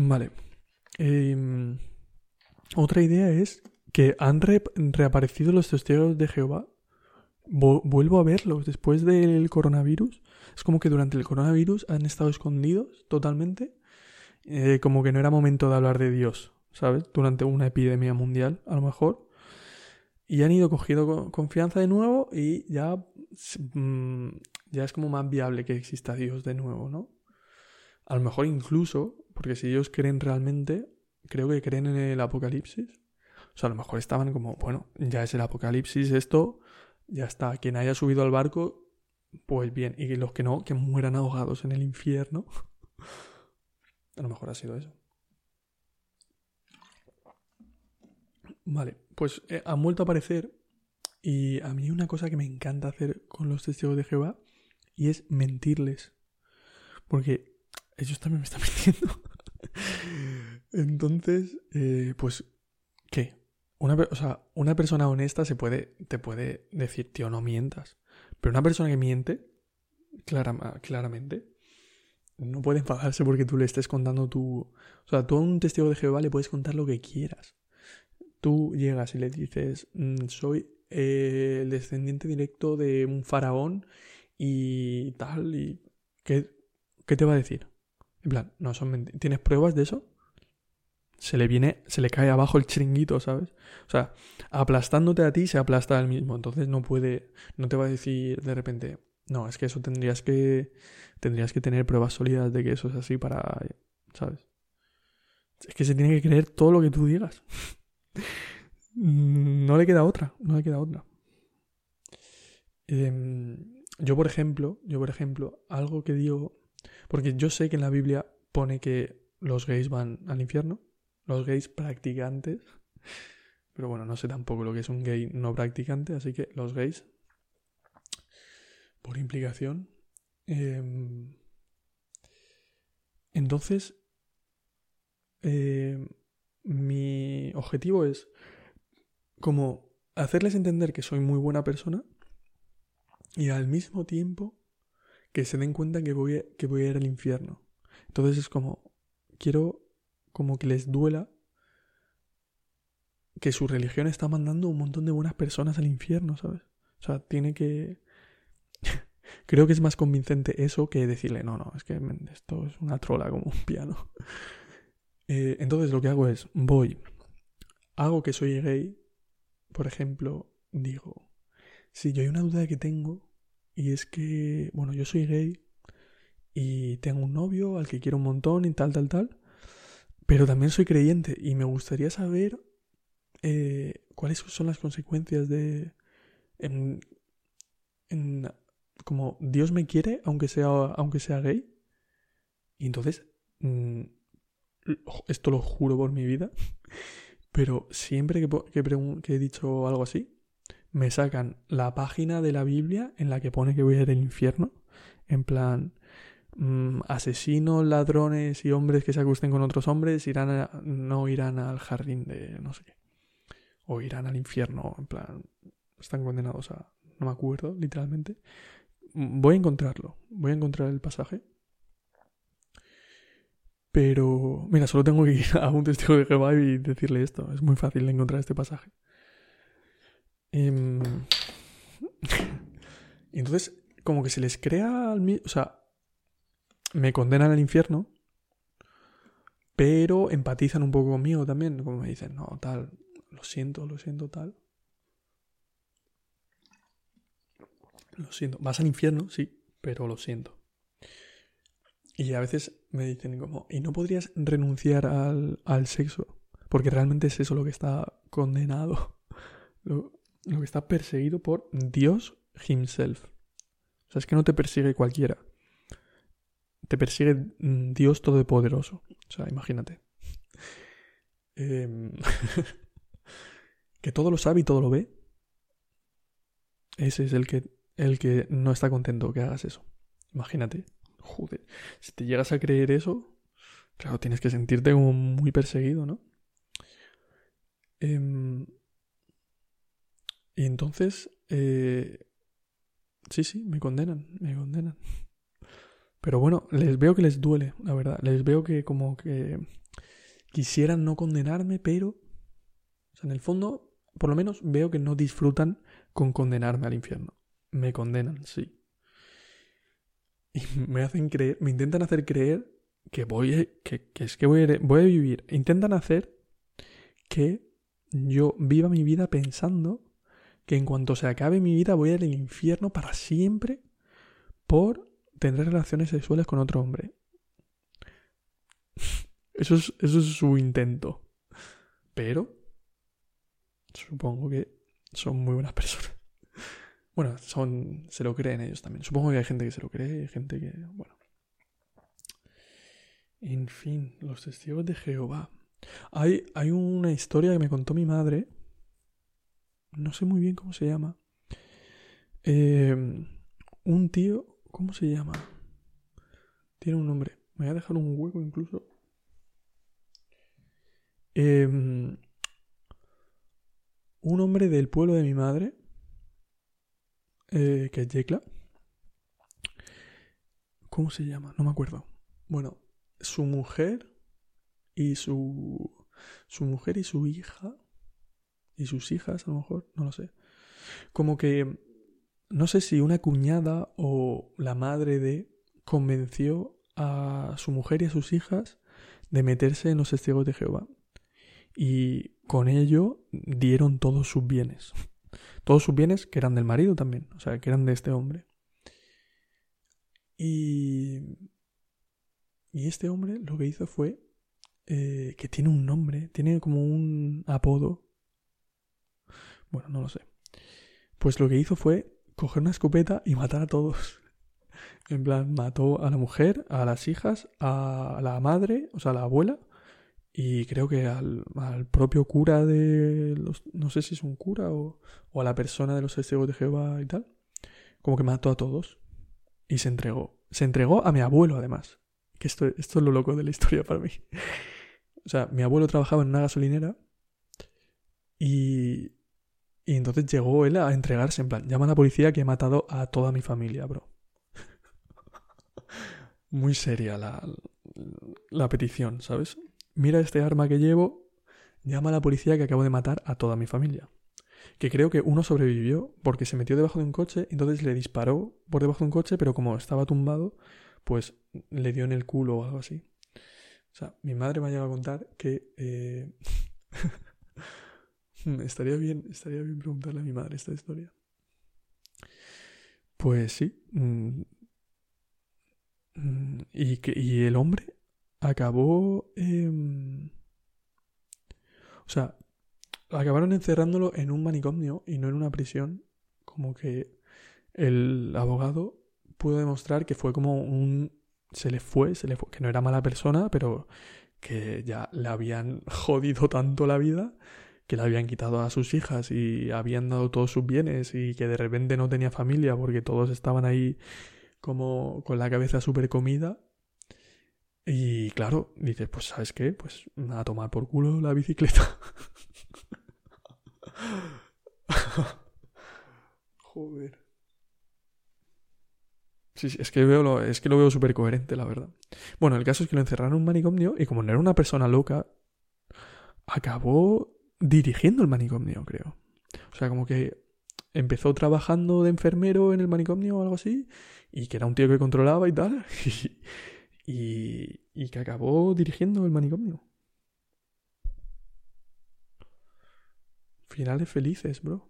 Vale. Em, otra idea es que han reaparecido los testigos de Jehová. vuelvo a verlos después del coronavirus. Es como que durante el coronavirus han estado escondidos totalmente. Eh, como que no era momento de hablar de Dios, ¿sabes? Durante una epidemia mundial, a lo mejor. Y han ido cogiendo confianza de nuevo y ya, mm, ya es como más viable que exista Dios de nuevo, ¿no? A lo mejor incluso, porque si ellos creen realmente, creo que creen en el apocalipsis. O sea, a lo mejor estaban como, bueno, ya es el apocalipsis, esto, ya está. Quien haya subido al barco, pues bien. Y los que no, que mueran ahogados en el infierno. a lo mejor ha sido eso. Vale, pues eh, han vuelto a aparecer. Y a mí hay una cosa que me encanta hacer con los testigos de Jehová. Y es mentirles. Porque ellos también me están mintiendo. Entonces, eh, pues, ¿qué? Una, o sea, una persona honesta se puede, te puede decir, tío, no mientas. Pero una persona que miente, claramente, no puede enfadarse porque tú le estés contando tu... O sea, tú a un testigo de Jehová le puedes contar lo que quieras. Tú llegas y le dices, mm, soy eh, el descendiente directo de un faraón y tal, y... ¿Qué, qué te va a decir? En plan, no son. ¿Tienes pruebas de eso? Se le viene, se le cae abajo el chiringuito, ¿sabes? O sea, aplastándote a ti se aplasta al mismo. Entonces no puede, no te va a decir de repente, no, es que eso tendrías que, tendrías que tener pruebas sólidas de que eso es así para, ¿sabes? Es que se tiene que creer todo lo que tú digas. no le queda otra, no le queda otra. Em, yo, por ejemplo, yo, por ejemplo, algo que digo porque yo sé que en la Biblia pone que los gays van al infierno, los gays practicantes. Pero bueno, no sé tampoco lo que es un gay no practicante, así que los gays, por implicación. Em, entonces, em, mi objetivo es como hacerles entender que soy muy buena persona y al mismo tiempo que se den cuenta que voy, a, que voy a ir al infierno. Entonces es como, quiero como que les duela que su religión está mandando un montón de buenas personas al infierno, ¿sabes? O sea, tiene que... Creo que es más convincente eso que decirle, no, no, es que esto es una trola como un piano. Eh, entonces lo que hago es, voy, hago que soy gay, por ejemplo, digo, si yo hay una duda que tengo, y es que, bueno, yo soy gay y tengo un novio al que quiero un montón y tal, tal, tal. Pero también soy creyente y me gustaría saber eh, cuáles son las consecuencias de... En, en, como Dios me quiere aunque sea, aunque sea gay. Y entonces, mm, esto lo juro por mi vida, pero siempre que, que he dicho algo así, me sacan la página de la Biblia en la que pone que voy a ir al infierno. En plan, mm, asesinos, ladrones y hombres que se acuesten con otros hombres irán no irán al jardín de no sé qué. O irán al infierno. En plan, están condenados a... No me acuerdo, literalmente. Mm, voy a encontrarlo. Voy a encontrar el pasaje. Pero, mira, solo tengo que ir a un testigo de Jehová y decirle esto. Es muy fácil encontrar este pasaje. Em, entonces, como que se les crea al O sea, me condenan al infierno, pero empatizan un poco conmigo también. Como me dicen, no, tal, lo siento, lo siento, tal. Lo siento. Vas al infierno, sí, pero lo siento. Y a veces me dicen como, ¿y no podrías renunciar al, al sexo? Porque realmente es eso lo que está condenado. Lo, lo que está perseguido por Dios himself. O sea, es que no te persigue cualquiera. Te persigue mm, Dios Todopoderoso. O sea, imagínate. Em, que todo lo sabe y todo lo ve. Ese es el que, el que no está contento que hagas eso. Imagínate. Joder. Si te llegas a creer eso, claro, tienes que sentirte como muy perseguido, ¿no? Eh, y entonces, eh, sí, sí, me condenan, me condenan. Pero bueno, les veo que les duele, la verdad. Les veo que como que quisieran no condenarme, pero... O sea, en el fondo, por lo menos veo que no disfrutan con condenarme al infierno. Me condenan, sí. Y me hacen creer, me intentan hacer creer que voy a, que, es que voy a, voy a vivir. Intentan hacer que yo viva mi vida pensando que en cuanto se acabe mi vida voy a ir al infierno para siempre por tener relaciones sexuales con otro hombre. Eso es, eso es su intento. Pero supongo que son muy buenas personas. Bueno, son, se lo creen ellos también. Supongo que hay gente que se lo cree y gente que, bueno. En fin, los testigos de Jehová. Hay, hay una historia que me contó mi madre. No sé muy bien cómo se llama. Em, un tío, ¿cómo se llama? Tiene un nombre. Me voy a dejar un hueco incluso. Em, un hombre del pueblo de mi madre, eh, que es Yecla. ¿Cómo se llama? No me acuerdo. Bueno, su mujer y su, su mujer y su hija y sus hijas, a lo mejor, no lo sé. Como que no sé si una cuñada o la madre de convenció a su mujer y a sus hijas de meterse en los testigos de Jehová. Y con ello dieron todos sus bienes. Todos sus bienes que eran del marido también, o sea, que eran de este hombre. Y, y este hombre lo que hizo fue eh, que tiene un nombre, tiene como un apodo. Bueno, no lo sé. Pues lo que hizo fue coger una escopeta y matar a todos. En plan, mató a la mujer, a las hijas, a la madre, o sea, a la abuela, y creo que al, propio cura de los... No sé si es un cura o, o a la persona de los testigos de Jehová y tal. Como que mató a todos. Y se entregó. Se entregó a mi abuelo, además. Que esto, esto es lo loco de la historia para mí. O sea, mi abuelo trabajaba en una gasolinera y, y entonces llegó él a entregarse, en plan, llama a la policía que he matado a toda mi familia, bro. Muy seria la, la petición, ¿sabes? Mira este arma que llevo, llama a la policía que acabo de matar a toda mi familia. Que creo que uno sobrevivió porque se metió debajo de un coche, entonces le disparó por debajo de un coche, pero como estaba tumbado, pues le dio en el culo o algo así. O sea, mi madre me ha llegado a contar que... Eh, estaría, bien, estaría bien preguntarle a mi madre esta historia. Pues sí. Mm, mm, y, que, y el hombre acabó... Em, o sea, acabaron encerrándolo en un manicomio y no en una prisión. Como que el abogado pudo demostrar que fue como un se le fue, se le fue, que no era mala persona, pero que ya le habían jodido tanto la vida que le habían quitado a sus hijas y habían dado todos sus bienes y que de repente no tenía familia porque todos estaban ahí como con la cabeza súper comida. Y claro, dices, pues ¿sabes qué? Pues a tomar por culo la bicicleta. Joder. Sí, es que, veo lo, es que lo veo súper coherente, la verdad. Bueno, el caso es que lo encerraron en un manicomio y como no era una persona loca, acabó dirigiendo el manicomio, creo. O sea, como que empezó trabajando de enfermero en el manicomio o algo así, y que era un tío que controlaba y tal, y, y que acabó dirigiendo el manicomio. Finales felices, bro.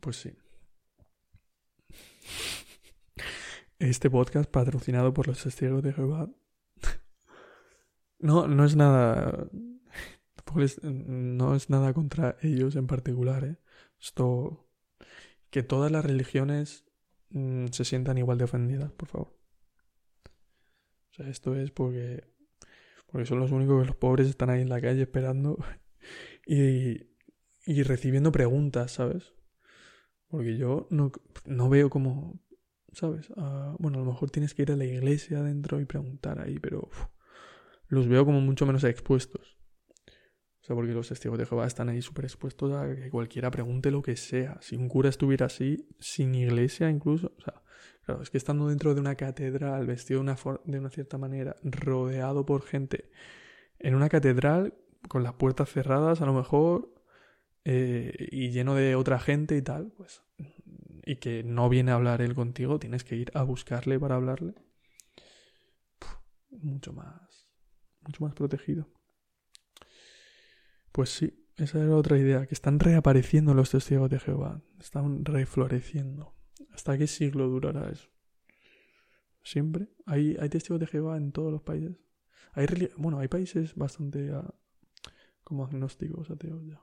Pues sí. Este podcast patrocinado por los testigos de Jehová. No, no es nada. no es nada contra ellos en particular, ¿eh? Esto. Que todas las religiones mm, se sientan igual de ofendidas, por favor. O sea, esto es porque. Porque son los únicos que los pobres están ahí en la calle esperando y, y recibiendo preguntas, ¿sabes? Porque yo no, no veo como, ¿sabes? Ah, bueno, a lo mejor tienes que ir a la iglesia adentro y preguntar ahí, pero los veo como mucho menos expuestos. O sea, porque los testigos de Jehová están ahí súper expuestos a que cualquiera pregunte lo que sea. Si un cura estuviera así, sin iglesia incluso, o sea, claro, es que estando dentro de una catedral, vestido de una, de una cierta manera, rodeado por gente, en una catedral, con las puertas cerradas a lo mejor, eh, y lleno de otra gente y tal, pues, y que no viene a hablar él contigo, tienes que ir a buscarle para hablarle. mucho más, mucho más protegido. Pues sí, esa era otra idea, que están reapareciendo los testigos de Jehová, están refloreciendo. ¿Hasta qué siglo durará eso? Siempre. Hay, hay testigos de Jehová en todos los países. Hay bueno, hay países bastante ah, como agnósticos, ateos ya.